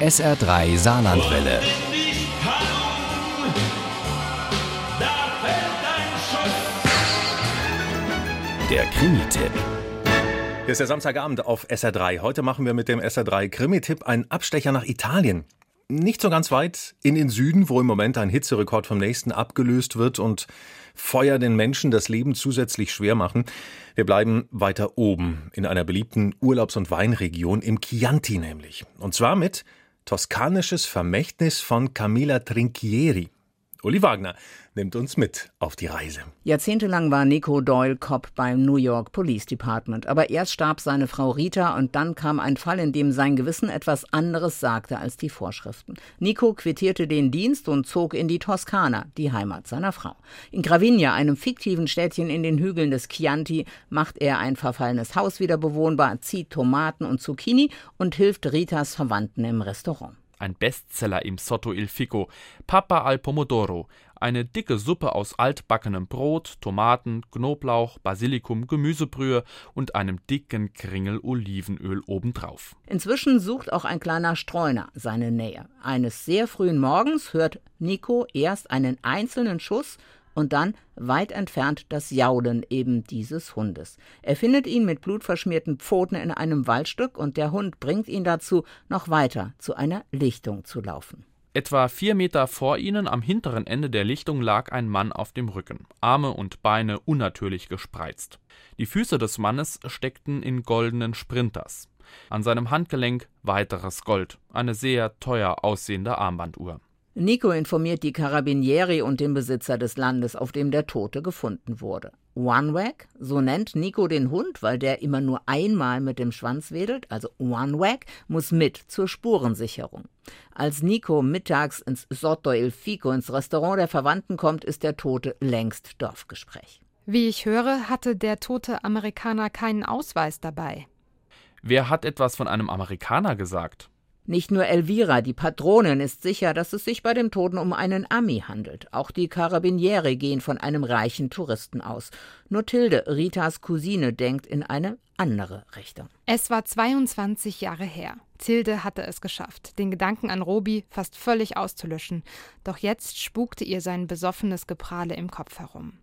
SR3 Saarlandwelle. Der Krimi-Tipp. Hier ist der Samstagabend auf SR3. Heute machen wir mit dem SR3 Krimi-Tipp einen Abstecher nach Italien. Nicht so ganz weit in den Süden, wo im Moment ein Hitzerekord vom nächsten abgelöst wird und Feuer den Menschen das Leben zusätzlich schwer machen. Wir bleiben weiter oben in einer beliebten Urlaubs- und Weinregion im Chianti nämlich. Und zwar mit Toskanisches Vermächtnis von Camilla Trinchieri. Uli Wagner nimmt uns mit auf die Reise. Jahrzehntelang war Nico Doyle Cop beim New York Police Department. Aber erst starb seine Frau Rita und dann kam ein Fall, in dem sein Gewissen etwas anderes sagte als die Vorschriften. Nico quittierte den Dienst und zog in die Toskana, die Heimat seiner Frau. In Gravigna, einem fiktiven Städtchen in den Hügeln des Chianti, macht er ein verfallenes Haus wieder bewohnbar, zieht Tomaten und Zucchini und hilft Ritas Verwandten im Restaurant ein Bestseller im Sotto il Fico, Papa al Pomodoro, eine dicke Suppe aus altbackenem Brot, Tomaten, Knoblauch, Basilikum, Gemüsebrühe und einem dicken Kringel Olivenöl obendrauf. Inzwischen sucht auch ein kleiner Streuner seine Nähe. Eines sehr frühen Morgens hört Nico erst einen einzelnen Schuss und dann weit entfernt das Jaulen eben dieses Hundes. Er findet ihn mit blutverschmierten Pfoten in einem Waldstück und der Hund bringt ihn dazu, noch weiter zu einer Lichtung zu laufen. Etwa vier Meter vor ihnen am hinteren Ende der Lichtung lag ein Mann auf dem Rücken, Arme und Beine unnatürlich gespreizt. Die Füße des Mannes steckten in goldenen Sprinters. An seinem Handgelenk weiteres Gold, eine sehr teuer aussehende Armbanduhr. Nico informiert die Carabinieri und den Besitzer des Landes, auf dem der Tote gefunden wurde. One-Wag, so nennt Nico den Hund, weil der immer nur einmal mit dem Schwanz wedelt, also One-Wag, muss mit zur Spurensicherung. Als Nico mittags ins Sotto il Fico ins Restaurant der Verwandten kommt, ist der Tote längst Dorfgespräch. Wie ich höre, hatte der tote Amerikaner keinen Ausweis dabei. Wer hat etwas von einem Amerikaner gesagt? Nicht nur Elvira, die Patronin, ist sicher, dass es sich bei dem Toten um einen Ami handelt. Auch die Karabiniere gehen von einem reichen Touristen aus. Nur Tilde, Ritas Cousine, denkt in eine andere Richtung. Es war 22 Jahre her. Tilde hatte es geschafft, den Gedanken an Robi fast völlig auszulöschen. Doch jetzt spukte ihr sein besoffenes Geprahle im Kopf herum.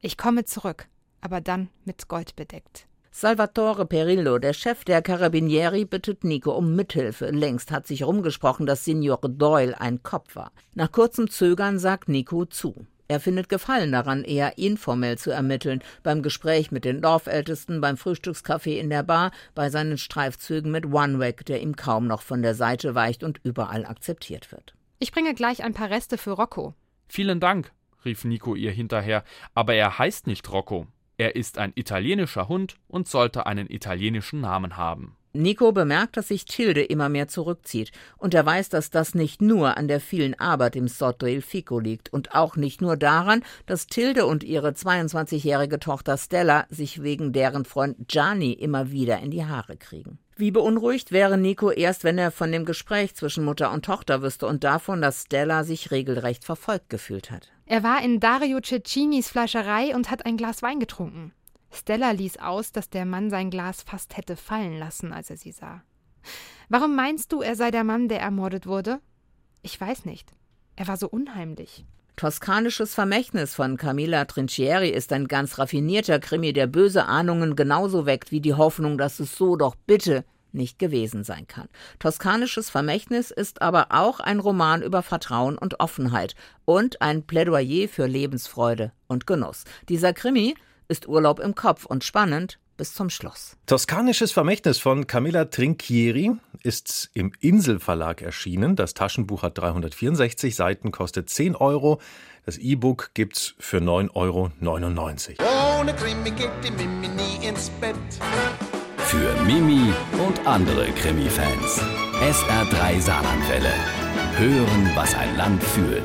Ich komme zurück, aber dann mit Gold bedeckt. Salvatore Perillo, der Chef der Carabinieri, bittet Nico um Mithilfe. Längst hat sich rumgesprochen, dass Signor Doyle ein Kopf war. Nach kurzem Zögern sagt Nico zu. Er findet Gefallen daran, eher informell zu ermitteln, beim Gespräch mit den Dorfältesten, beim Frühstückskaffee in der Bar, bei seinen Streifzügen mit OneWack, der ihm kaum noch von der Seite weicht und überall akzeptiert wird. Ich bringe gleich ein paar Reste für Rocco. Vielen Dank, rief Nico ihr hinterher, aber er heißt nicht Rocco. Er ist ein italienischer Hund und sollte einen italienischen Namen haben. Nico bemerkt, dass sich Tilde immer mehr zurückzieht, und er weiß, dass das nicht nur an der vielen Arbeit im Sotto il Fico liegt und auch nicht nur daran, dass Tilde und ihre 22-jährige Tochter Stella sich wegen deren Freund Gianni immer wieder in die Haare kriegen. Wie beunruhigt wäre Nico erst, wenn er von dem Gespräch zwischen Mutter und Tochter wüsste und davon, dass Stella sich regelrecht verfolgt gefühlt hat. Er war in Dario Cecchinis Fleischerei und hat ein Glas Wein getrunken. Stella ließ aus, dass der Mann sein Glas fast hätte fallen lassen, als er sie sah. Warum meinst du, er sei der Mann, der ermordet wurde? Ich weiß nicht. Er war so unheimlich. Toskanisches Vermächtnis von Camilla Trinchieri ist ein ganz raffinierter Krimi, der böse Ahnungen genauso weckt wie die Hoffnung, dass es so doch bitte nicht gewesen sein kann. Toskanisches Vermächtnis ist aber auch ein Roman über Vertrauen und Offenheit und ein Plädoyer für Lebensfreude und Genuss. Dieser Krimi ist Urlaub im Kopf und spannend bis zum Schluss. Toskanisches Vermächtnis von Camilla Trinchieri ist im Inselverlag erschienen. Das Taschenbuch hat 364 Seiten, kostet 10 Euro. Das E-Book gibt's für 9,99 Euro. Ohne Krimi geht die Mimi nie ins Bett. Für Mimi andere Krimi-Fans. SR3 Saarlandwelle. Hören, was ein Land fühlt.